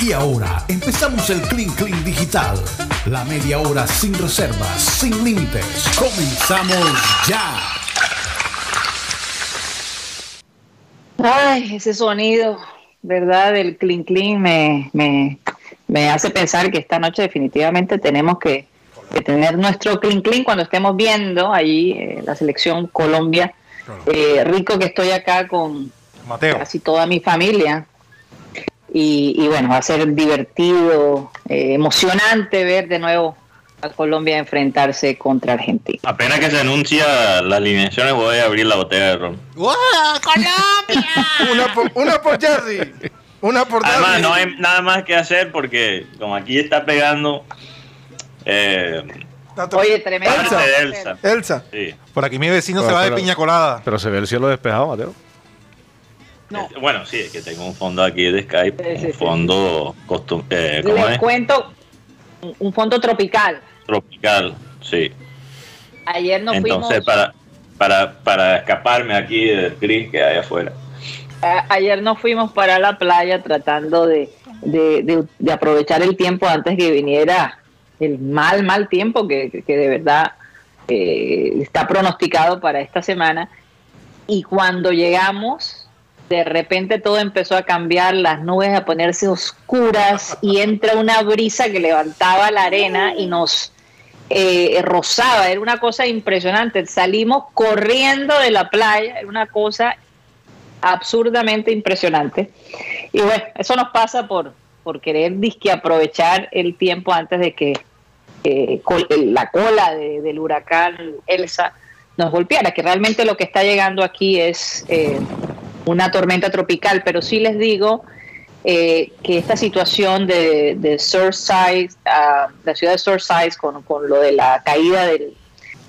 Y ahora empezamos el Clean Clean Digital. La media hora sin reservas, sin límites. Comenzamos ya. Ay, ese sonido, ¿verdad? Del Clean Clean me, me, me hace pensar que esta noche definitivamente tenemos que, que tener nuestro Clean Clean cuando estemos viendo allí eh, la selección Colombia. Eh, rico que estoy acá con Mateo. casi toda mi familia. Y, y bueno, va a ser divertido, eh, emocionante ver de nuevo a Colombia enfrentarse contra Argentina. Apenas que se anuncia las alineaciones voy a abrir la botella de ron. Una por, una por Jerry. Una por Además, Jerry. no hay nada más que hacer porque como aquí está pegando eh, Oye, tremendo. Elsa. Elsa. Sí. Por aquí mi vecino Pero- se va de pero- piña colada. Pero se ve el cielo despejado, Mateo. No. Bueno, sí, es que tengo un fondo aquí de Skype, Sí, sí, un sí. fondo costum- eh, ¿cómo Les es? cuento un- fondo tropical. tropical, sí. Ayer nos Entonces, fuimos. para, para, para escaparme aquí del gris que hay afuera. ayer nos fuimos para la playa tratando de, de- de- de aprovechar el tiempo antes que viniera el mal, mal tiempo que, que- que de verdad eh, está pronosticado para esta semana. Y cuando llegamos, de repente todo empezó a cambiar, las nubes a ponerse oscuras y entra una brisa que levantaba la arena y nos eh, rozaba. Era una cosa impresionante. Salimos corriendo de la playa, era una cosa absurdamente impresionante. Y bueno, eso nos pasa por, por querer disque aprovechar el tiempo antes de que eh, la cola de- del huracán Elsa nos golpeara, que realmente lo que está llegando aquí es eh, una tormenta tropical, pero sí les digo eh, que esta situación de, de Surfside, ah, la ciudad de Surfside, con, con lo de la caída del,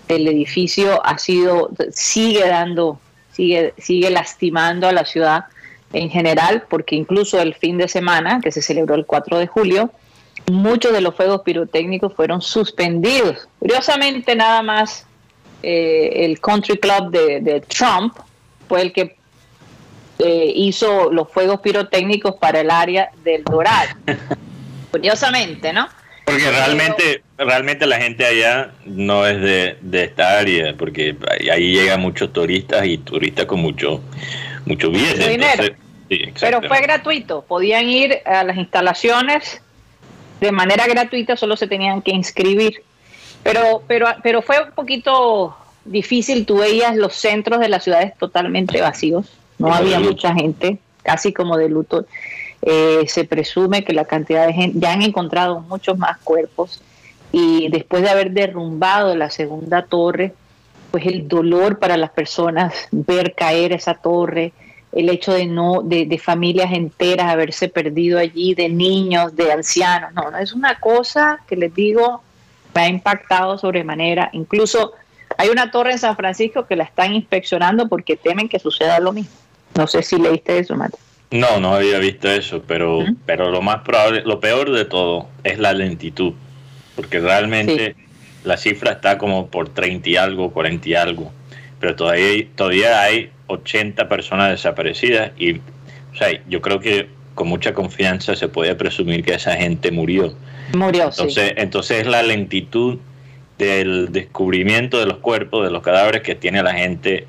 del edificio, ha sido, sigue dando, sigue, sigue lastimando a la ciudad en general, porque incluso el fin de semana, que se celebró el 4 de julio, muchos de los fuegos pirotécnicos fueron suspendidos. Curiosamente, nada más eh, el Country Club de Trump fue el que eh, hizo los fuegos pirotécnicos para el área del Doral. Curiosamente, ¿no? Porque realmente, realmente la gente allá no es de, de esta área, porque ahí- llegan muchos turistas y turistas con mucho, mucho billete. Mucho dinero. entonces- sí, Pero fue gratuito, podían ir a las instalaciones de manera gratuita, solo se tenían que inscribir. Pero, pero, pero fue un poquito difícil, tú veías los centros de las ciudades totalmente vacíos, no había mucha gente, casi como de luto. Eh, se presume que la cantidad de gente, ya han encontrado muchos más cuerpos y después de haber derrumbado la segunda torre, pues el dolor para las personas ver caer esa torre, el hecho de no, de, de familias enteras haberse perdido allí, de niños, de ancianos, no, no, es una cosa que les digo, me ha impactado sobremanera. Incluso hay una torre en San Francisco que la están inspeccionando porque temen que suceda lo mismo. No sé si leíste eso, Mate. No, no había visto eso, pero, pero lo más probable, lo peor de todo es la lentitud, porque realmente la cifra está como por 30 y algo, 40 y algo, pero todavía, hay- todavía hay 80 personas desaparecidas y o sea, yo creo que con mucha confianza se puede presumir que esa gente murió. Murió, sí. Entonces, entonces es la lentitud del descubrimiento de los cuerpos, de los cadáveres que tiene la gente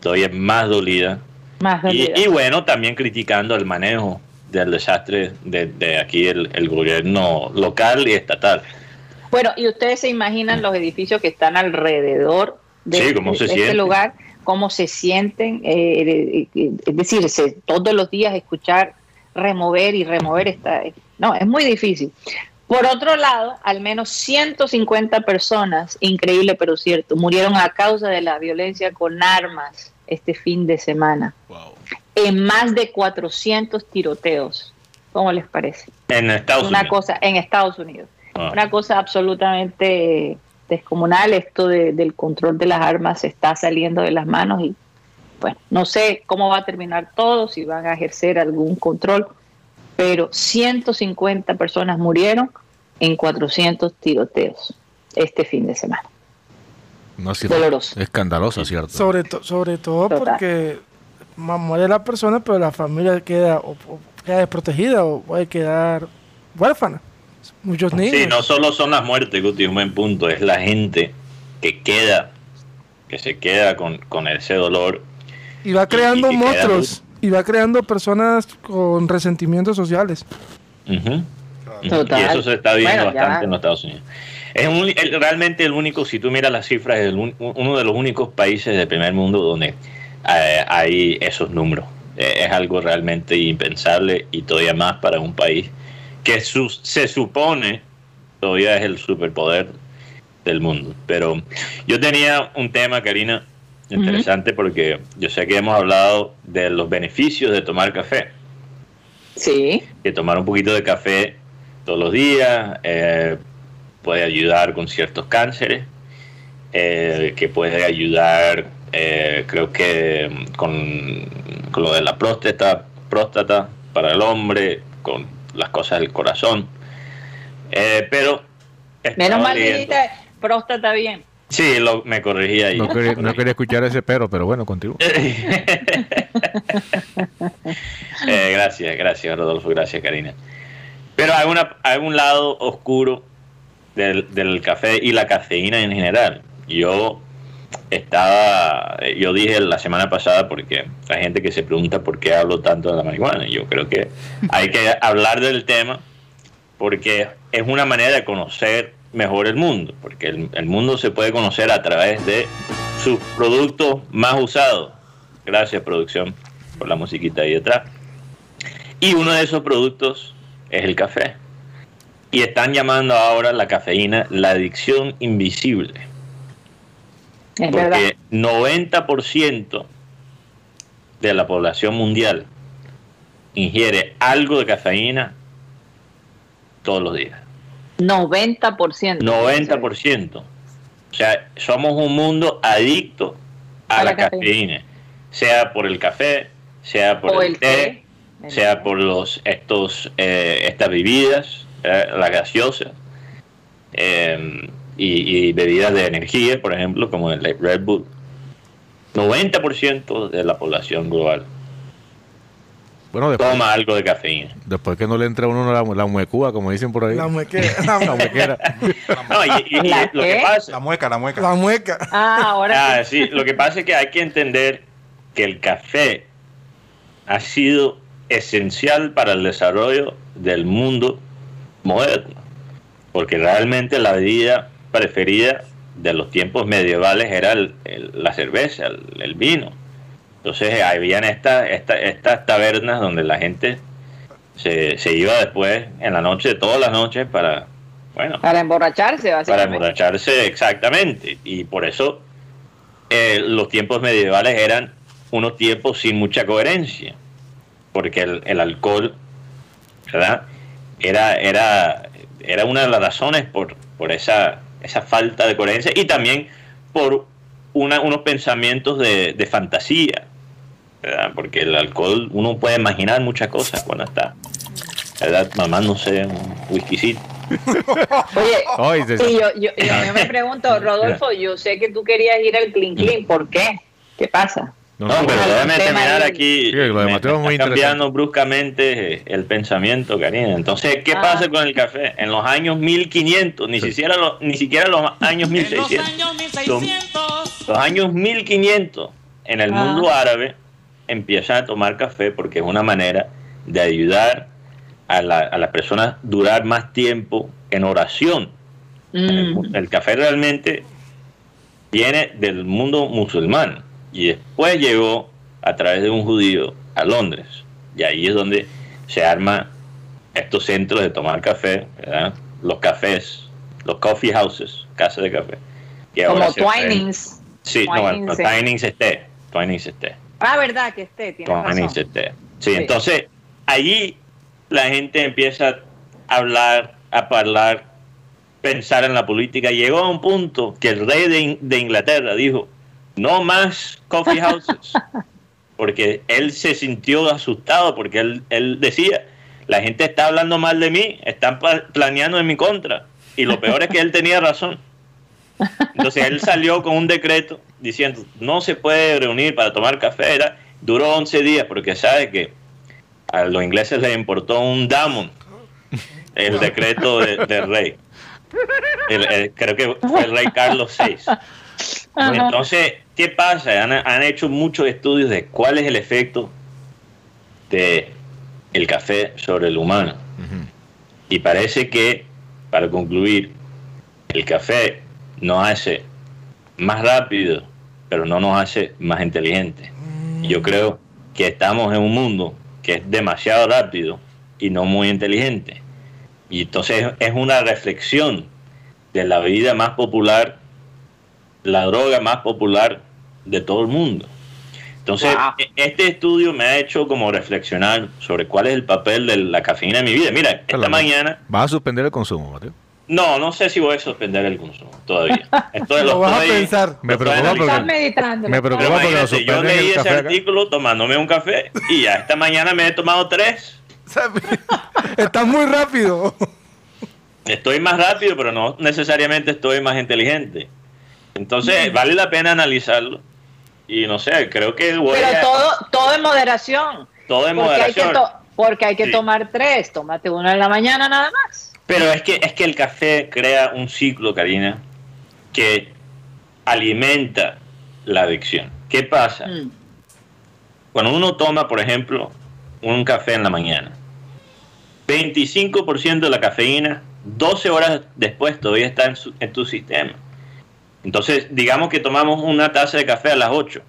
todavía más dolida. Más Y, bueno, también criticando el manejo del desastre de, de aquí el, el gobierno local y estatal. Bueno, y ustedes se imaginan los edificios que están alrededor de, Sí, cómo se de este lugar, cómo se sienten, eh, eh, eh, es decir, se- todos los días escuchar remover y remover esta, no, es muy difícil. Por otro lado, al menos 150 personas, increíble pero cierto, murieron a causa de la violencia con armas este fin de semana, en más de 400 tiroteos. ¿Cómo les parece? En Estados Una Unidos. cosa en Estados Unidos Ah. una cosa absolutamente descomunal. Esto de- del control de las armas se está saliendo de las manos y bueno, no sé cómo va a terminar todo, si van a ejercer algún control, pero 150 personas murieron en 400 tiroteos este fin de semana. No, sí, Doloroso. Escandaloso, ¿cierto? Sobre, to- sobre todo Total. porque muere la persona, pero la familia queda, o- o queda desprotegida o puede quedar huérfana. Muchos niños. Sí, no solo son las muertes, Guti, un buen punto, es la gente que queda, que se queda con, con ese dolor. y va creando y que queda monstruos. Y va creando personas con resentimientos sociales. Total. Y eso se está viendo Bueno, ya. bastante en los Estados Unidos. Es un- realmente el único, si tú miras las cifras, es el un- uno de los únicos países del primer mundo donde eh, hay esos números. Eh, es algo realmente impensable y todavía más para un país que su- se supone todavía es el superpoder del mundo. Pero yo tenía un tema, Karina, interesante porque yo sé que hemos hablado de los beneficios de tomar café Sí, que tomar un poquito de café todos los días eh, puede ayudar con ciertos cánceres, eh, que puede ayudar, eh, creo que mm, con, con lo de la próstata, próstata para el hombre, con las cosas del corazón. Eh, pero menos mal dijiste próstata bien. Sí, lo, me corregí ahí. No quería, no quería escuchar ese pero, pero bueno, continúa. Eh, gracias, gracias Rodolfo, gracias Karina. Pero hay, una, hay un lado oscuro del, del café y la cafeína en general. Yo estaba, yo dije la semana pasada porque hay gente que se pregunta por qué hablo tanto de la marihuana. Yo creo que hay que hablar del tema porque es una manera de conocer mejor el mundo, porque el, el mundo se puede conocer a través de sus productos más usados. Gracias producción por la musiquita ahí detrás. Y uno de esos productos es el café. Y están llamando ahora la cafeína la adicción invisible. Es verdad. Porque 90% de la población mundial ingiere algo de cafeína todos los días. 90%. 90%. O sea, somos un mundo adicto a, A la, cafeína. cafeína. Sea por el café, sea por O el, el té, té. sea por los estos eh, estas bebidas, eh, las gaseosas eh, y, y bebidas de energía, por ejemplo, como el Red Bull. 90% de la población global Bueno, después, toma algo de cafeína. después que no le entre a uno la, la muecúa, como dicen por ahí. La mueca. La muequera. No, y, y- y ¿La lo que qué? pasa, La mueca, la mueca. La mueca. Ah, ahora Ah, sí, lo que pasa es que hay que entender que el café ha sido esencial para el desarrollo del mundo moderno, porque realmente la bebida preferida de los tiempos medievales era el- el- la cerveza, el, el vino. Entonces habían estas esta, estas tabernas donde la gente se, se iba después en la noche, todas las noches, para, bueno, para emborracharse, para emborracharse exactamente. Y por eso eh, los tiempos medievales eran unos tiempos sin mucha coherencia, porque el, el alcohol, ¿verdad? Era, era, era una de las razones por, por esa, esa falta de coherencia y también por una, unos pensamientos de, de fantasía, ¿verdad? Porque el alcohol, uno puede imaginar muchas cosas cuando está, ¿verdad? Mamándose un whiskycito. Oye, y yo, yo, yo me pregunto, Rodolfo, yo sé que tú querías ir al Clean Clean, ¿por qué? ¿Qué pasa? No, No, no, pero déjame terminar aquí. Sí, lo de Me Mateo es muy está cambiando bruscamente eh, el pensamiento, Karina. Entonces, ¿qué Ah. pasa con el café? En los años 1500, ni siquiera los, ni siquiera los años 1600. Los, los años 1500 en el Ah. mundo árabe empiezan a tomar café porque es una manera de ayudar a, la- a las personas durar más tiempo en oración. El, Mm, el café realmente viene del mundo musulmán y después llegó a través de un judío a Londres. Y ahí es donde se arman estos centros de tomar café, ¿verdad? los cafés, los coffee houses, casas de café. que como Twinings. Sí, no, Twinings, sí. Twinings es té, Twinings es té. Ah, verdad que esté, Twinings razón. es té. Sí, Sí. entonces allí la gente empieza a hablar, a hablar, pensar en la política. Llegó a un punto que el rey de, In- de Inglaterra dijo, no más coffee houses, porque él se sintió asustado, porque él, él decía, la gente está hablando mal de mí, están planeando en mi contra. Y lo peor es que él tenía razón. Entonces él salió con un decreto diciendo, no se puede reunir para tomar café. Era- duró 11 días porque sabe que a los ingleses les importó un damon, el decreto de- del rey. El- el- creo que fue el rey Carlos VI. Entonces, ¿qué pasa? Han, han hecho muchos estudios de cuál es el efecto de el café sobre el humano. Y parece que, para concluir, el café nos hace más rápido, pero no nos hace más inteligentes. Y Yo creo que estamos en un mundo que es demasiado rápido y no muy inteligente. Y entonces es una reflexión de la vida más popular, la droga más popular de todo el mundo. Entonces, Wow. e- este estudio me ha hecho como reflexionar sobre cuál es el papel de la cafeína en mi vida. Mira, esta mañana, Vas a suspender el consumo, Mateo. no, no sé si voy a suspender el consumo todavía. Esto Lo vas a estoy- pensar. lo Me preocupa porque- Estás meditando. me preocupa porque lo yo leí ese café acá. artículo tomándome un café y ya esta mañana me he tomado tres. Estás muy rápido. Estoy más rápido, pero no necesariamente estoy más inteligente. Entonces, vale la pena analizarlo. Y no sé, creo que voy Pero a- todo, todo en moderación. todo en Porque hay que, moderación. to- porque hay que Sí. tomar tres. Tómate uno en la mañana nada más. Pero es que, es que el café crea un ciclo, Karina, que alimenta la adicción. ¿Qué pasa? Mm. Cuando uno toma, por ejemplo, un café en la mañana, 25% de la cafeína, 12 horas después todavía está en, su- en tu sistema. Entonces, digamos que tomamos una taza de café a las 8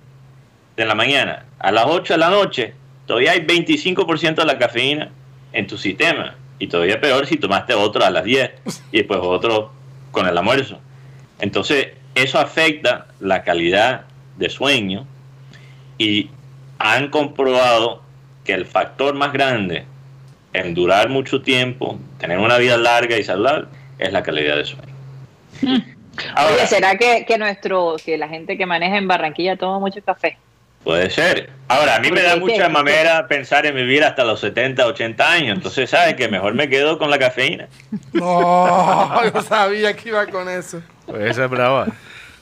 de la mañana. A las 8 de la noche, todavía hay 25% de la cafeína en tu sistema. Y todavía peor si tomaste otro a las 10 y después otro con el almuerzo. Entonces, eso afecta la calidad de sueño y han comprobado que el factor más grande en durar mucho tiempo, tener una vida larga y saludable, es la calidad de sueño. Ahora, Oye, ¿será que, que nuestro, que la gente que maneja en Barranquilla toma mucho café? puede ser. Ahora, a mí me da mucha mamera pensar en vivir hasta los 70, 80 años. Entonces, ¿sabes que Mejor me quedo con la cafeína. No, yo sabía que iba con eso. Pues esa es brava.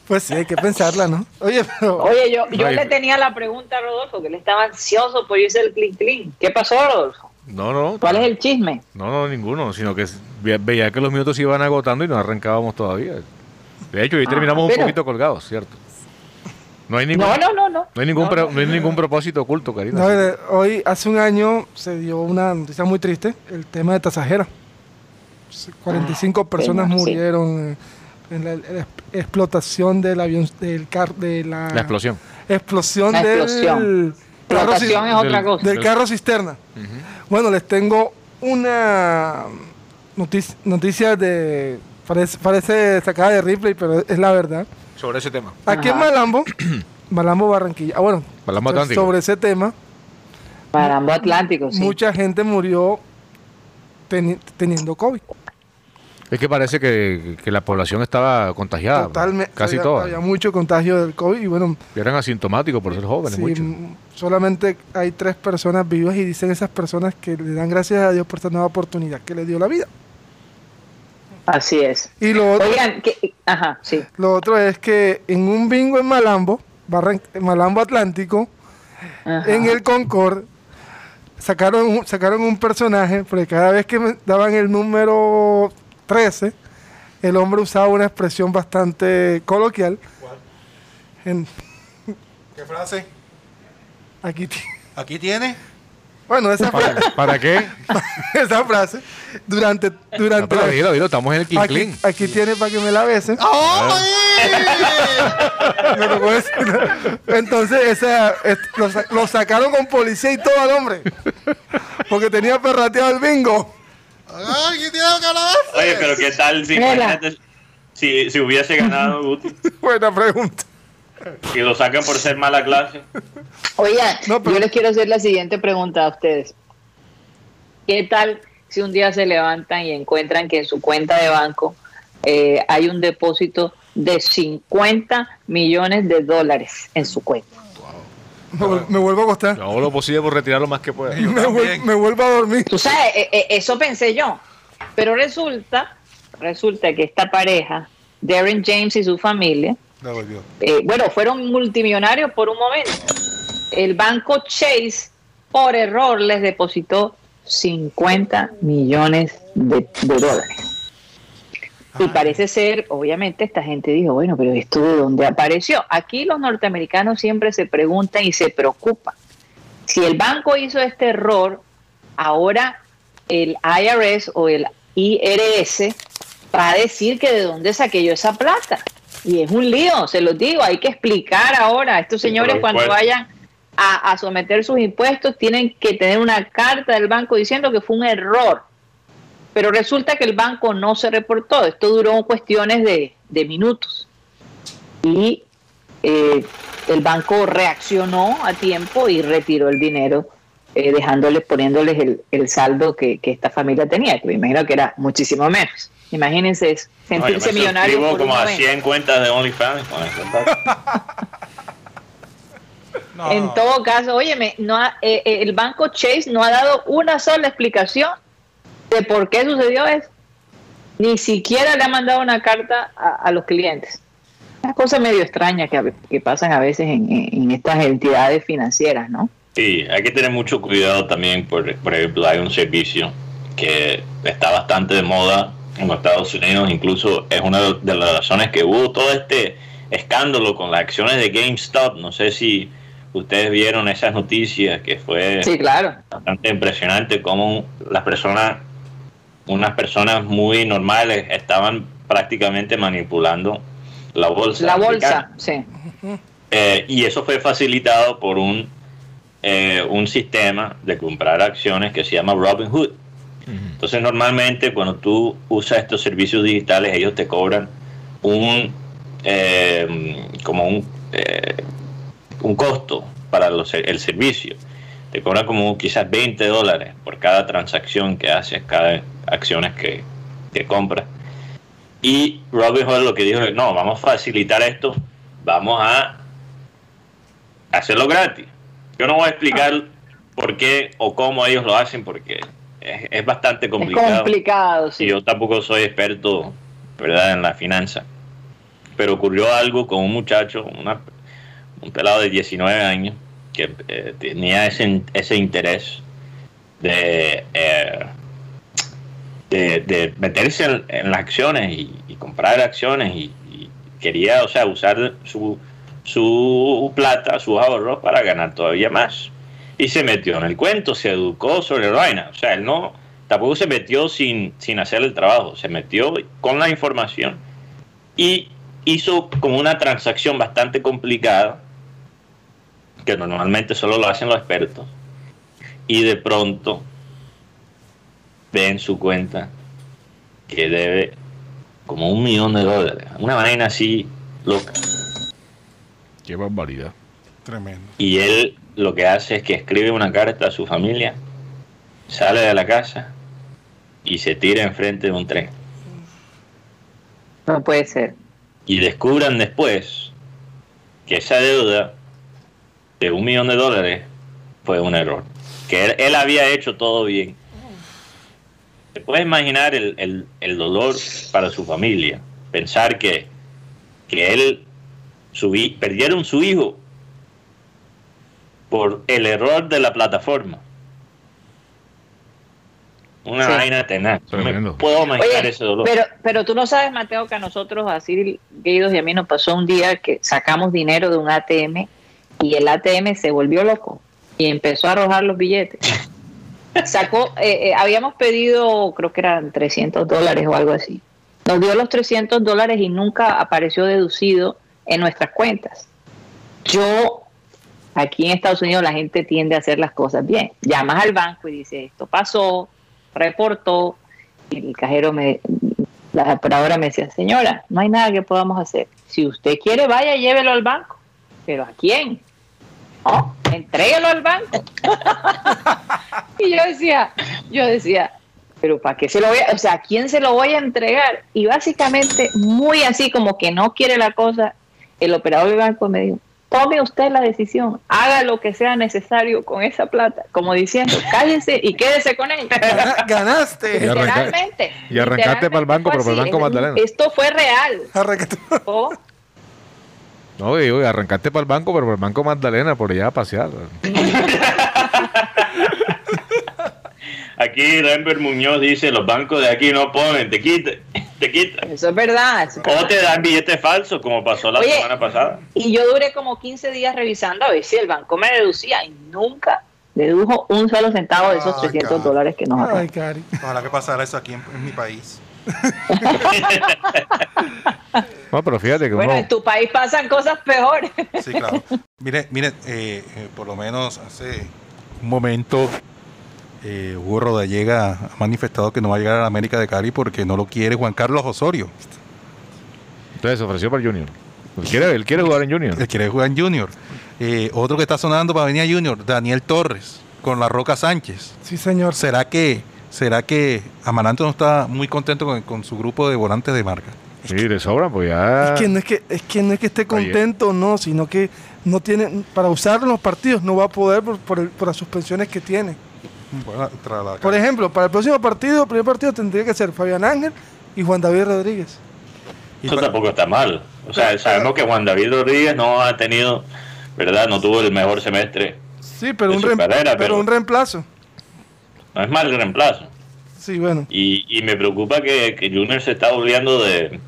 Pues sí, hay que pensarla, ¿no? Oye, pero. Oye, yo, yo le tenía la pregunta a Rodolfo, que él estaba ansioso por irse el clean clean. ¿Qué pasó, Rodolfo? No, no. ¿Cuál es el chisme? No, no, ninguno, sino que ve- veía que los minutos se iban agotando y no arrancábamos todavía. De hecho, hoy Ah, terminamos un pero- poquito colgados, ¿cierto? No hay ningún, No, no, no, no. no hay ningún, No, pro- no. no hay ningún propósito oculto, Karina. No, eh, hoy, hace un año, se dio una noticia muy triste: el tema de Tasajera. 45 personas pena, sí. murieron eh, en la, la explotación del avión, del car, de la, La explosión. explosión La del explosión. carro, Explotación cis- es otra del- cosa. del carro cisterna. Bueno, les tengo una noticia, noticia de. Parece, parece sacada de Ripley, pero es la verdad. Sobre ese tema. Aquí en. Malambo, Malambo Barranquilla. Ah, bueno, Malambo pues, Atlántico. sobre ese tema, Marambo Atlántico, sí. mucha gente murió teni- teniendo COVID. Es que parece que, que la población estaba contagiada. Totalmente. Casi había, toda. Había mucho contagio del COVID y bueno, Eran asintomáticos por ser jóvenes, sí, muchos. m- solamente hay tres personas vivas y dicen esas personas que le dan gracias a Dios por esta nueva oportunidad que le dio la vida. Así es. Y lo otro, Oigan, que, ajá, sí. lo otro es que en un bingo en Malambo, Barran- en Malambo Atlántico, Ajá. en el Concord, sacaron, un- sacaron un personaje, porque cada vez que me daban el número 13, el hombre usaba una expresión bastante coloquial. En- ¿Qué frase? aquí, Aquí tiene. Bueno, esa, fra- ¿Para, para qué? esa frase, durante, No, durante pero la- dilo, dilo, estamos en el King aquí, Clean. aquí tiene para que me la besen. Me tocó decir. Entonces, esa, es- lo, sa- lo sacaron con policía y todo al hombre. Porque tenía perrateado el bingo. Aquí tiene que hablar. Oye, pero ¿qué tal si, si hubiese ganado Guti Buena pregunta. Y lo sacan por ser mala clase? Oigan, No, pero- yo les quiero hacer la siguiente pregunta a ustedes. ¿Qué tal si un día se levantan y encuentran que en su cuenta de banco eh, hay un depósito de 50 millones de dólares en su cuenta? Me, vuel- me vuelvo a acostar. Yo hago lo posible por retirar lo más que pueda. Me, vuel- también. me vuelvo a dormir. Tú sabes, eh, eh, eso pensé yo. Pero resulta, resulta que esta pareja, Darren James y su familia, Volvió. eh, bueno, fueron multimillonarios por un momento. El banco Chase por error les depositó 50 millones de, de dólares. Y parece ser, obviamente, esta gente dijo, bueno, pero esto de dónde apareció. Aquí los norteamericanos siempre se preguntan y se preocupan. Si el banco hizo este error, ahora el IRS o el IRS va a decir que de dónde saqué yo esa plata. Y es un lío, se los digo, hay que explicar ahora a estos señores cuando vayan a, a someter sus impuestos, tienen que tener una carta del banco diciendo que fue un error. Pero resulta que el banco no se reportó, esto duró cuestiones de, de minutos. Y eh, el banco reaccionó a tiempo y retiró el dinero, eh, dejándoles, poniéndoles el, el saldo que, que esta familia tenía, que me imagino que era muchísimo menos. Imagínense eso, No, yo me sentirse millonario. por como una a vez. 100 cuentas de OnlyFans. No. En todo caso, óyeme, no ha- eh, eh, el banco Chase no ha dado una sola explicación de por qué sucedió eso. Ni siquiera le ha mandado una carta a, a los clientes. Una cosa medio extraña que, pasan a veces en estas entidades financieras, ¿no? Sí, hay que tener mucho cuidado también. Por, por ejemplo, hay un servicio que está bastante de moda en Estados Unidos. Incluso es una de las razones que hubo todo este escándalo con las acciones de GameStop. No sé si ustedes vieron esas noticias que fue Sí, claro. bastante impresionante cómo las personas, unas personas muy normales, estaban prácticamente manipulando la bolsa. La americana. bolsa, sí. Eh, y eso fue facilitado por un, eh, un sistema de comprar acciones que se llama Robinhood. Entonces normalmente cuando tú usas estos servicios digitales ellos te cobran un eh, como un, eh, un costo para los- el servicio. Te cobran como quizás 20 dólares por cada transacción que haces, cada acciones que, que compras. Y Robinhood lo que dijo es, no, vamos a facilitar esto, vamos a hacerlo gratis. Yo no voy a explicar por qué o cómo ellos lo hacen porque es, es bastante Es complicado. complicado, sí. Y yo tampoco soy experto, ¿verdad?, en la finanza. Pero ocurrió algo con un muchacho, una- un pelado de 19 años, que eh, tenía ese, ese interés de, eh, de, de meterse en, en las acciones y, y comprar acciones y, y quería, o sea, usar su, su plata, sus ahorros para ganar todavía más. Y se metió en el cuento, se educó sobre la vaina. O sea, él no, tampoco se metió sin, sin hacer el trabajo, se metió con la información y hizo como una transacción bastante complicada, que normalmente solo lo hacen los expertos, y de pronto ve en su cuenta que debe como un millón de dólares, una vaina así loca. Qué barbaridad. Tremendo. Y él lo que hace es que escribe una carta a su familia, sale de la casa y se tira enfrente de un tren. No puede ser. Y descubran después que esa deuda de un millón de dólares fue un error. Que él, él había hecho todo bien. ¿Te puedes imaginar el, el- el dolor para su familia? Pensar que, que él su, perdieron su hijo por el error de la plataforma. Una Sí. vaina tenaz. No me puedo imaginar Oye, ese dolor. pero, pero tú no sabes, Mateo, que a nosotros, a Cyril Guidos y a mí nos pasó un día que sacamos dinero de un ATM y el ATM se volvió loco y empezó a arrojar los billetes. Sacó, eh, eh, habíamos pedido, creo que eran 300 dólares o algo así. Nos dio los 300 dólares y nunca apareció deducido en nuestras cuentas. Yo, aquí en Estados Unidos, la gente tiende a hacer las cosas bien. Llamas al banco y dices, esto pasó, reportó, y el cajero me, la operadora me decía, señora, no hay nada que podamos hacer. Si usted quiere, vaya, llévelo al banco. ¿Pero a quién? Entréguelo al banco. y yo decía, yo decía, pero ¿para qué se lo voy a, o sea, ¿a quién se lo voy a entregar? Y básicamente, muy así como que no quiere la cosa, el operador del banco me dijo, tome usted la decisión, haga lo que sea necesario con esa plata, como diciendo, cállese y quédese con ella. Gana- Ganaste. Literalmente. y arrancaste para el banco, pero para el Banco. Magdalena. Esto fue real. Arráncate. Oh, No, digo, arrancaste para el banco, pero para el Banco Magdalena, por allá a pasear. aquí Renber Muñoz dice, los bancos de aquí no ponen, te quitan, te quitan. Eso es verdad. eso es O verdad. te dan billetes falsos, como pasó la Oye, semana pasada. Y yo duré como 15 días revisando a ver si el banco me deducía y nunca dedujo un solo centavo de esos Ay, 300 cara. dólares que nos Ay. Cari. Ojalá que pasara eso aquí en, en mi país. No, pero fíjate que Bueno, uno, en tu país pasan cosas peores. Sí, claro. mire, mire, eh, eh, por lo menos hace un momento eh, Hugo Rodallega ha manifestado que no va a llegar a la América de Cali porque no lo quiere Juan Carlos Osorio. entonces se ofreció para el Junior. Él quiere, él quiere jugar en Junior. Él quiere jugar en Junior. Eh, otro que está sonando para venir a Junior, Daniel Torres, con la Roca Sánchez. Sí, señor. ¿Será que, será que Amaranto no está muy contento con, con su grupo de volantes de marca? Sí, le sobran, pues ya. Es que, no es que es que no es que esté contento, no, sino que no tiene para usar en los partidos no va a poder por, por, el- por las suspensiones que tiene. Bueno, tras la- Por ejemplo, para el próximo partido, el primer partido tendría que ser Fabián Ángel y Juan David Rodríguez. y Eso tampoco está mal. O sea, sabemos que Juan David Rodríguez no ha tenido, ¿verdad? No tuvo el mejor semestre. Sí, pero De un su carrera, pero pero- un reemplazo. No es mal el reemplazo. Sí, bueno. Y, y me preocupa que, que Junior se está volviendo de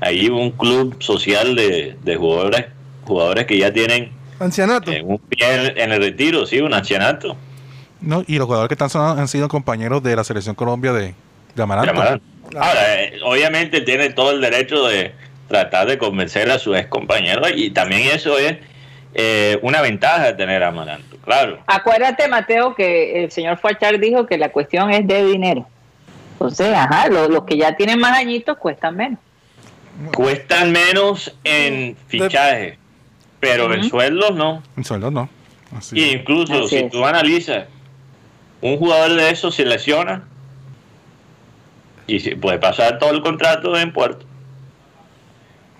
ahí un club social de, de jugadores jugadores que ya tienen Ancianato. eh, un pie en, en el retiro, sí, un ancianato. No, y los jugadores que están sonando han sido compañeros de la selección Colombia de, de Amaranto. Ahora, eh, obviamente tiene todo el derecho de tratar de convencer a sus ex compañeros y también eso es eh, una ventaja de tener a Amaranto, claro. Acuérdate, Mateo, que el señor Fuachar dijo que la cuestión es de dinero. Entonces, ajá, los, los que ya tienen más añitos cuestan menos. Cuestan menos en fichaje, pero en Ujú. sueldos no. En sueldo no. Así Y incluso Así si es. tú analizas, un jugador de esos se lesiona y se puede pasar todo el contrato en puerto.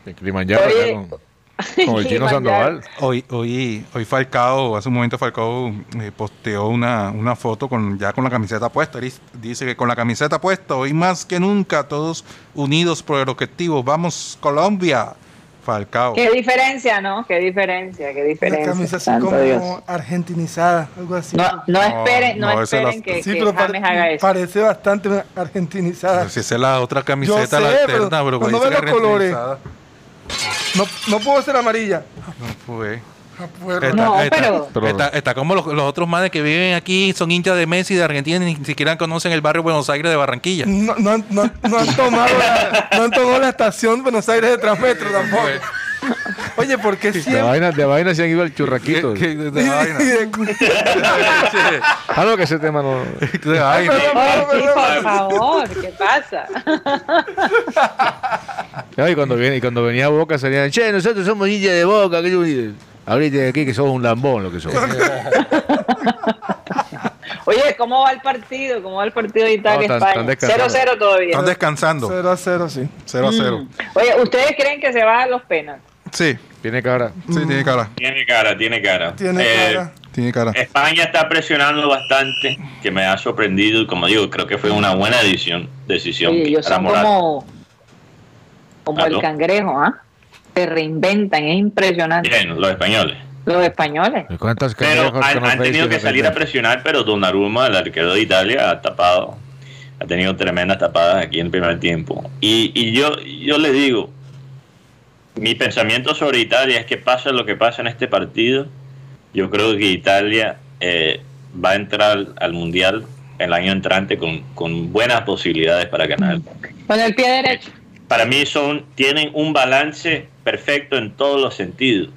El Kilimanjaro Oye, acá con, con el chino. Sandoval. Hoy, hoy, hoy Falcao, hace un momento Falcao eh, posteó una, una foto con ya con la camiseta puesta. Él Dice que con la camiseta puesta, hoy más que nunca, todos unidos por el objetivo. Vamos, Colombia. Falcao. Qué diferencia, ¿no? Qué diferencia, qué Una diferencia. camisa así santo como Dios. argentinizada, algo así. No, no esperen, no, no, esperen que, sí, que pero James pare- haga eso. parece bastante argentinizada. Si esa es la otra camiseta, sé, la pero alterna, pero, cuando dice ve que los colores. No, no puedo ser amarilla. No fue. Está, No, está- pero- está- está como los, los otros manes que viven aquí, son hinchas de Messi, de Argentina, ni siquiera conocen el barrio Buenos Aires de Barranquilla. No, no, han- no, no han tomado la, no han tomado la estación Buenos Aires de Transmetro tampoco. Oye, ¿por qué De siempre? vaina, de vaina se han ido al churraquito. ¿Qué- qué- de vaina? Y de- Ah, no, que ese tema no. De vaina. Por favor, ¿qué pasa? Y cuando viene, y cuando venía Boca salían, che, nosotros somos hinchas de Boca, que yo Ahorita de aquí que sos un lambón lo que sos. Oye, ¿cómo va el partido? ¿Cómo va el partido de Italia-España? están descansando. 0-0 todavía. Están descansando. 0 a 0, sí. 0 a 0. Mm. Oye, ¿ustedes creen que se va a los penaltis? Sí, Tiene cara. sí, tiene cara. Tiene cara, tiene cara. Tiene Eh, cara. Tiene cara. España está presionando bastante, que me ha sorprendido y como digo, creo que fue una buena decisión, decisión Oye, ellos son como, como el cangrejo, ¿ah? Se reinventan, es impresionante. Bien, los españoles. Los españoles. ¿Cuántas Pero han, tenido que salir a presionar, pero Donnarumma, el arquero de Italia, ha tapado, ha tenido tremendas tapadas aquí en el primer tiempo. Y, y yo, yo le digo, mi pensamiento sobre Italia es que pasa lo que pasa en este partido, yo creo que Italia eh, va a entrar al Mundial el año entrante con, con buenas posibilidades para ganar. Con el pie derecho. Para mí son tienen un balance perfecto en todos los sentidos.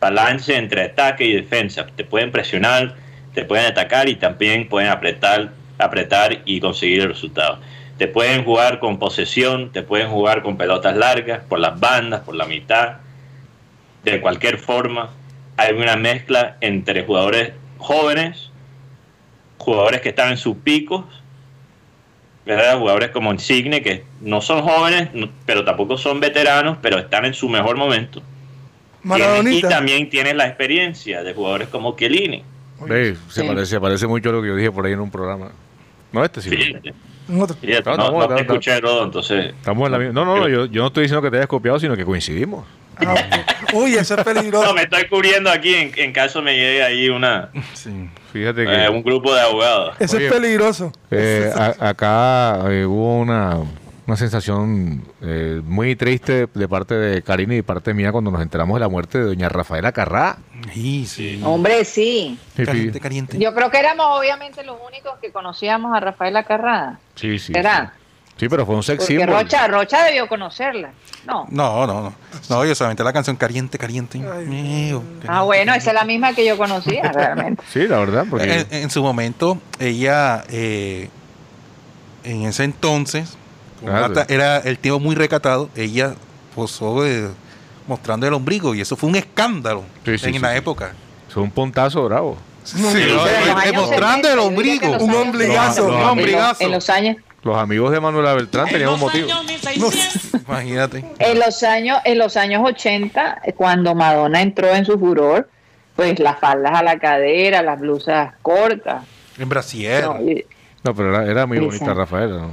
Balance entre ataque y defensa. Te pueden presionar, te pueden atacar y también pueden apretar, apretar y conseguir el resultado. Te pueden jugar con posesión, te pueden jugar con pelotas largas, por las bandas, por la mitad. De cualquier forma, hay una mezcla entre jugadores jóvenes, jugadores que están en sus picos ¿verdad? Jugadores como Insigne, que no son jóvenes, no- pero tampoco son veteranos, pero están en su mejor momento. Tienes- y también tienes la experiencia de jugadores como Chiellini. Se, Sí. parece, se parece mucho a lo que yo dije por ahí en un programa. No este, sí. Fíjate, No, no, no, no no, te no. escuché, Rodo, entonces... Estamos en la misma. No, no, no, yo, yo no estoy diciendo que te hayas copiado, sino que coincidimos. Ah, Uy, eso es peligroso. No, me estoy cubriendo aquí en, en caso me llegue ahí una, Sí. Fíjate que eh, un grupo de abogados. Eso Oye. es peligroso. eh, a- acá eh, hubo una, una sensación eh, muy triste de parte de Karina y de parte mía cuando nos enteramos de la muerte de doña Rafaela Carrá. Sí, sí. Hombre, sí. Caliente, caliente. Yo creo que éramos obviamente los únicos que conocíamos a Rafaela Carrada. sí, sí. ¿Será? Sí, pero fue un sex Porque symbol. Rocha, Rocha debió conocerla. No. No, no, no. No, yo solamente la canción Caliente, Caliente. Mío. Ah, bueno, esa es la misma que yo conocía realmente. Sí, la verdad, porque En, en su momento, ella, eh, en ese entonces, Claro. era- era el tío muy recatado, ella posó eh, mostrando el ombligo y eso fue un escándalo Sí, sí, en sí, la sí. época. fue un pontazo bravo. Sí, eh, mostrando 70, el ombligo. Un ombligazo, 70, un ombligazo. En los años, Los amigos de Manuela Beltrán tenían un motivo. Imagínate. en los años, en los años 80, eh, cuando Madonna entró en su furor, pues las faldas a la cadera, las blusas cortas. En Brasier. No, pero era, era muy bonita Rafaela. ¿no?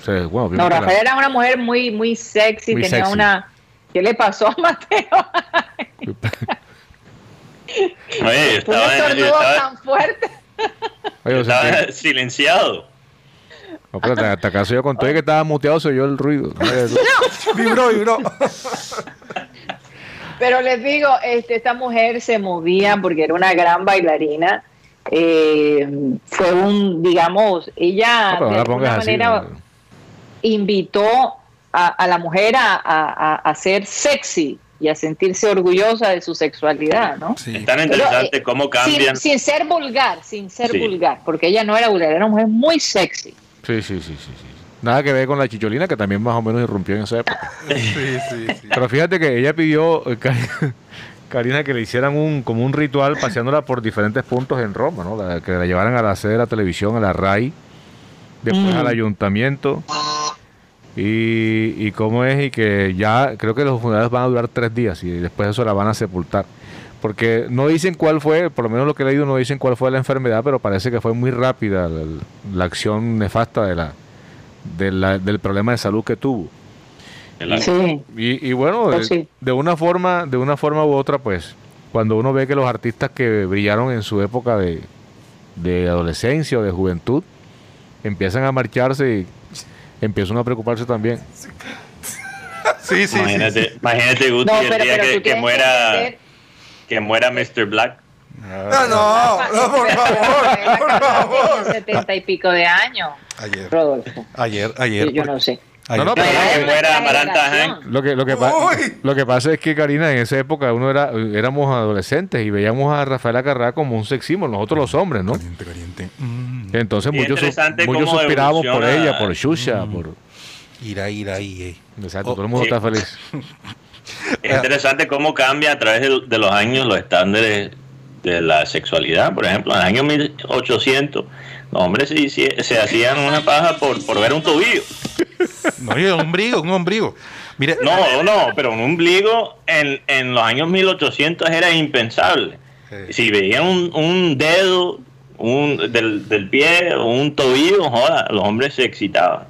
O sea, no, Rafael era una mujer muy, muy sexy, Muy tenía sexy. una... ¿Qué le pasó a Mateo? Oye, yo Un estaba, yo estaba- tan fuerte. Oye, yo estaba silenciado. No, pero hasta- hasta acaso yo conté que estaba muteado, se oyó el ruido. Tú- Vibró, vibró. Pero les digo, este, esta mujer se movía porque era una gran bailarina. Eh, fue un, digamos, ella No, no de alguna así. manera ¿no? invitó a, a la mujer a, a- ser sexy y a sentirse orgullosa de su sexualidad, ¿no? Sí. Es tan Pero, interesante eh, cómo cambian. Sin, sin ser vulgar, sin ser Sí. vulgar, porque ella no era vulgar, era una mujer muy sexy. Sí, sí, sí, sí, sí. Nada que ver con la chicholina, que también más o menos irrumpió en esa época. Sí, sí, sí. Pero fíjate que ella pidió, eh, Ka- Karina, que le hicieran un como un ritual paseándola por diferentes puntos en Roma, ¿no? La- que la llevaran a la sede de la televisión, a la RAI, después Mm. al ayuntamiento. Y, y cómo es, y que ya creo que los funerales van a durar tres días y después de eso la van a sepultar. Porque no dicen cuál fue, por lo menos lo que he leído, no dicen cuál fue la enfermedad, pero parece que fue muy rápida la, la acción nefasta de la, de la- del problema de salud que tuvo. Sí. Y, y bueno, Pues de, sí. de una forma, de una forma u otra, pues, cuando uno ve que los artistas que brillaron en su época de, de adolescencia o de juventud empiezan a marcharse y empiezan a preocuparse también. Sí, sí, sí. imagínate, imagínate Guti, No, el día pero que, muera que muera Mr. Black. No, no, no, por favor, por favor. Setenta y pico de años, Ayer, Rodolfo. ayer, ayer. yo no sé. ayer. No, no, pero- que nuestra Amaranta. Lo que, lo, que lo que pasa es que, Karina, en esa época uno era, éramos adolescentes y veíamos a Rafaela Carrá como un sex symbol, nosotros los hombres, ¿no? Caliente, caliente. Mm. Entonces Y muchos, muchos suspirábamos por ella, por Shusha, por... Ira, ira, ira. eh. Exacto, Oh, todo el mundo sí. está feliz. Es interesante cómo cambia a través de, de los años los estándares de la sexualidad. Por ejemplo, en el año 1800, los hombres se, se hacían una paja por, por ver un tobillo. No, un ombligo, un ombligo. No, no, pero un ombligo en, en los años 1800 era impensable. Si veían un, un dedo un, del, del pie o un tobillo, joda, los hombres se excitaban.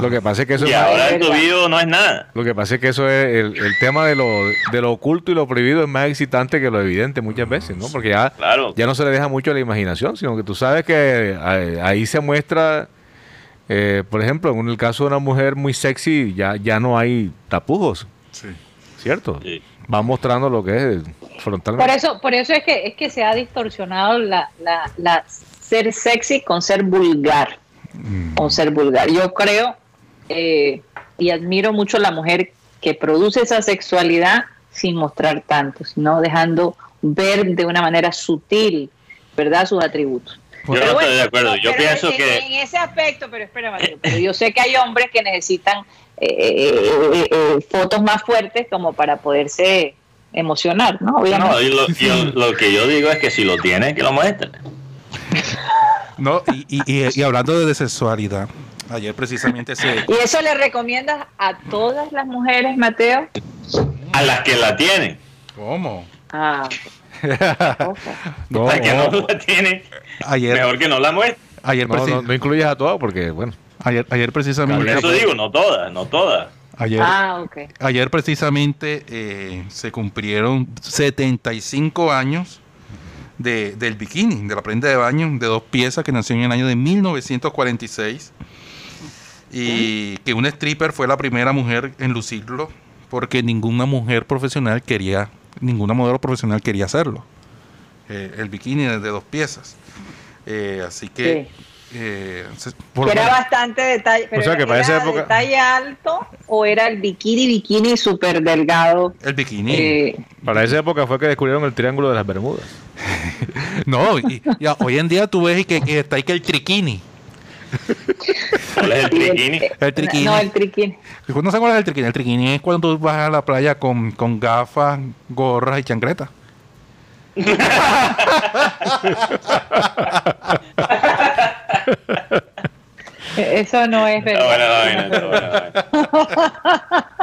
Lo que pasa es que eso Y es- ahora el no es nada. Lo que pasa es que eso es el, el tema de lo, de lo oculto y lo prohibido es más excitante que lo evidente muchas veces, ¿no? Porque ya, Claro. ya no se le deja mucho a la imaginación, sino que tú sabes que ahí, ahí se muestra, eh, por ejemplo, en el caso de una mujer muy sexy, ya, ya no hay tapujos, Sí. ¿cierto? Sí. Va mostrando lo que es Por frontalmente. eso, por eso es que es que se ha distorsionado la, la, la ser sexy con ser vulgar. Con ser vulgar. Yo creo eh, y admiro mucho a la mujer que produce esa sexualidad sin mostrar tanto, sino dejando ver de una manera sutil, ¿verdad? Sus atributos. Yo no estoy de acuerdo. Yo pienso en- que En ese aspecto, pero espera, Mateo, pero yo sé que hay hombres que necesitan eh, eh, eh, fotos más fuertes como para poderse emocionar, ¿no? Obviamente. no, y lo, yo- lo que yo digo es que si lo tiene, que lo muestre. No, y, y, y- y hablando de sexualidad, ayer precisamente se. ¿Y eso le recomiendas a todas las mujeres, Mateo? A las que la tienen. ¿Cómo? Ah. No, a las que no la tienen, Ayer, mejor que no la muestre. ayer, no, no, no incluyes a todas porque, bueno, ayer, ayer precisamente. Por eso digo, no todas, no todas. Ayer, Ah, ok. ayer precisamente eh, se cumplieron 75 años de- del bikini, de la prenda de baño de dos piezas que nació en el año de 1946 y que una stripper fue la primera mujer en lucirlo porque ninguna mujer profesional quería, ninguna modelo profesional quería hacerlo. Eh, el bikini de, de dos piezas. Eh, así que... eh, por era bastante detalle. Pero O sea, que era- para esa ¿era época- de talla alto o era el bikini, bikini súper delgado? el bikini. Eh, Para esa época fue que descubrieron el Triángulo de las Bermudas. No, y, y a- hoy en día tú ves y que, que está ahí que el triquini. ¿Cuál es el- triquini? eh, El triquini. No, el triquini. No sé cuál es el triquini. El triquini es cuando tú vas a la playa con, con gafas, gorras y chancletas. Eso no es Está buena la verdad.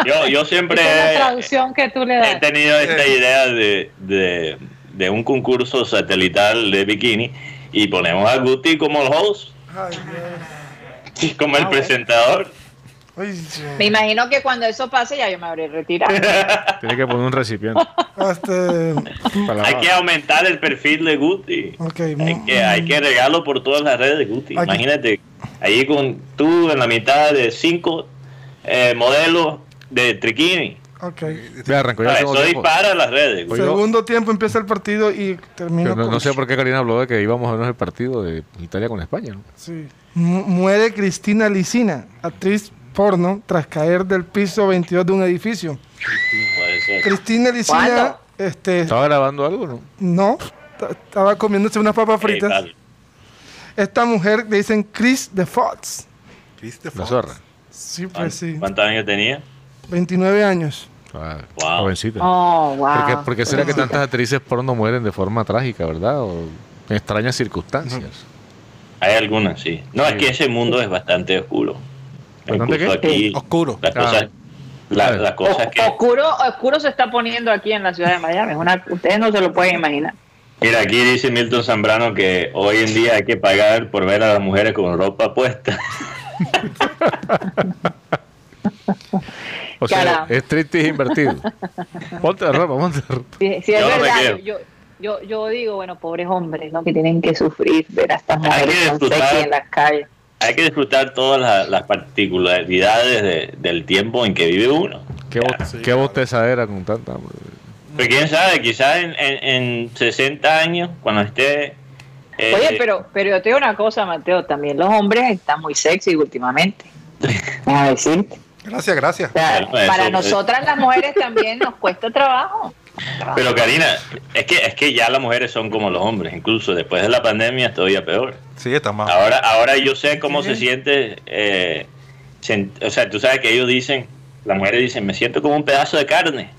Yo, yo siempre he, traducción que tú le he das. tenido esta idea de, de, de un concurso satelital de bikini y ponemos a Guti como el host, Ay, y como Ah, el presentador. Ay. Me imagino que cuando eso pase ya yo me habré retirado. Tiene que poner un recipiente. Este, para Hay que aumentar el perfil de Guti. Hay que, hay que regarlo por todas las redes de Guti. Aquí. Imagínate, ahí con tú en la mitad de cinco eh, modelos de triquini. ok. Ya arrancó ya Ah, Eso dispara las redes. Segundo tiempo empieza el partido y termina Que No, sé por qué Karina habló de que íbamos a vernos el partido de Italia con España. ¿no? Sí. Mu- Muere Cristina Licina, actriz porno, tras caer del piso 22 de un edificio. Cristina Licina, ¿Cuándo? este, ¿Estaba grabando algo? no? estaba comiéndose unas papas fritas. Esta mujer le dicen Chris de Fox. La zorra. Sí, pues sí. ¿Cuántos años tenía? 29 años. Ah, Wow. Jovencita. Oh, wow. ¿Por, qué, por qué será que tantas actrices porno mueren de forma trágica, verdad? O en extrañas circunstancias. Hay algunas, sí. No, es que ese mundo es bastante oscuro. ¿Bastante Incluso qué? aquí, Oscuro. Las cosas, la- O- que... oscuro, oscuro se está poniendo aquí en la ciudad de Miami. Es una, ustedes no se lo pueden imaginar. Mira, aquí dice Milton Zambrano que hoy en día hay que pagar por ver a las mujeres con ropa puesta. O sea, es triste invertido. Ponte la ropa, ponte la ropa. Sí, sí, es Yo verdad. Yo, yo, yo digo, bueno, pobres hombres, ¿no? Que tienen que sufrir ver a estas mujeres en las calles. Hay que disfrutar todas las, las particularidades de- del tiempo en que vive uno. Qué, bo- qué bostezadera con tanta. Pero quién sabe, quizás en, en, en 60 años, cuando esté... eh, Oye, pero, pero yo te digo una cosa, Mateo, también los hombres están muy sexy últimamente. A decirte. Gracias, gracias. O sea, Bueno, para eso- nosotras las mujeres también nos cuesta trabajo. Pero Karina, es que, es que ya las mujeres son como los hombres, incluso después de la pandemia es todavía peor. Sí, está más. Ahora, ahora yo sé cómo se siente, eh, sen- o sea, tú sabes que ellos dicen, las mujeres dicen, me siento como un pedazo de carne.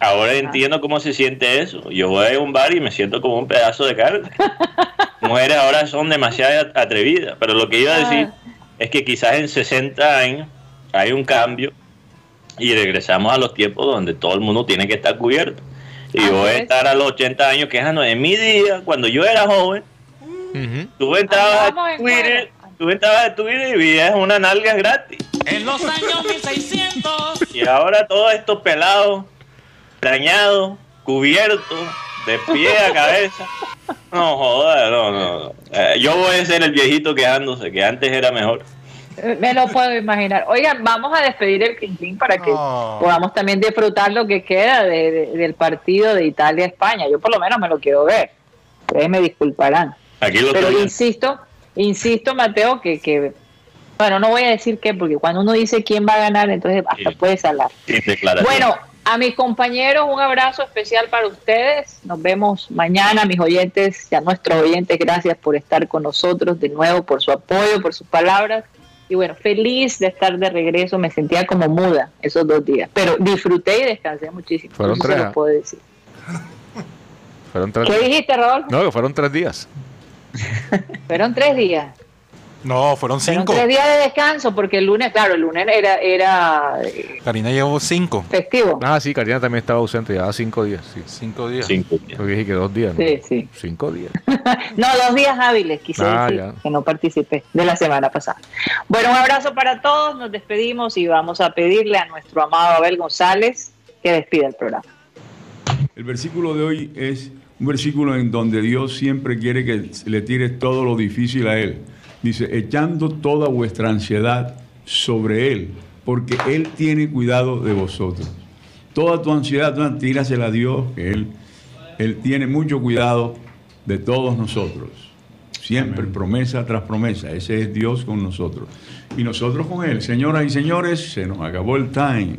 Ahora entiendo cómo se siente eso. Yo voy a un bar y me siento como un pedazo de carne. mujeres ahora son demasiado atrevidas, pero lo que iba a decir es que quizás en 60 años hay un cambio y regresamos a los tiempos donde todo el mundo tiene que estar cubierto. Y Ah, yo voy a estar a los 80 años quejando. En mi día, cuando yo era joven, tú entrabas a Twitter, tú entrabas a Twitter y veías una nalga gratis. En los años 1600. Y ahora todos estos pelados, dañados, cubiertos, de pie a cabeza. No joda, no, no. no. Eh, yo voy a ser el viejito quejándose, que antes era mejor. Me lo puedo imaginar. Oigan, vamos a despedir el Quintín para que podamos también disfrutar lo que queda de- de- del partido de Italia-España. Yo por lo menos me lo quiero ver. Ustedes me disculparán. Aquí lo Pero insisto, insisto, Mateo, que, que, bueno, no voy a decir qué, porque cuando uno dice quién va a ganar, entonces hasta Sí. puedes hablar. declaración. Bueno, a mis compañeros, un abrazo especial para ustedes. Nos vemos mañana, mis oyentes, y a nuestros oyentes, gracias por estar con nosotros de nuevo, por su apoyo, por sus palabras. Y bueno, feliz de estar de regreso. Me sentía como muda esos dos días, pero disfruté y descansé muchísimo. Fueron Eso se tres, lo puedo decir. Fueron tres, ¿Qué dijiste, Rodolfo? no, fueron tres días. Fueron tres días. No, fueron Fueron cinco. tres días de descanso porque el lunes, claro, el lunes era, era eh, Karina llevó cinco. festivo. Ah, sí, Karina también estaba ausente, ya cinco días. Sí. Cinco días. Cinco días. Yo dije que dos días. ¿no? Sí, sí. Cinco días. No, dos días hábiles, quise Ah, decir, ya. que no participé de la semana pasada. Bueno, un abrazo para todos, nos despedimos y vamos a pedirle a nuestro amado Abel González que despida el programa. El versículo de hoy es un versículo en donde Dios siempre quiere que le tires todo lo difícil a Él. Dice, echando toda vuestra ansiedad sobre Él, porque Él tiene cuidado de vosotros. Toda tu ansiedad, tú tírasela a Dios, que Él, Él tiene mucho cuidado de todos nosotros. Siempre, promesa tras promesa. Ese es Dios con nosotros. Y nosotros con Él. Señoras y señores, se nos acabó el time.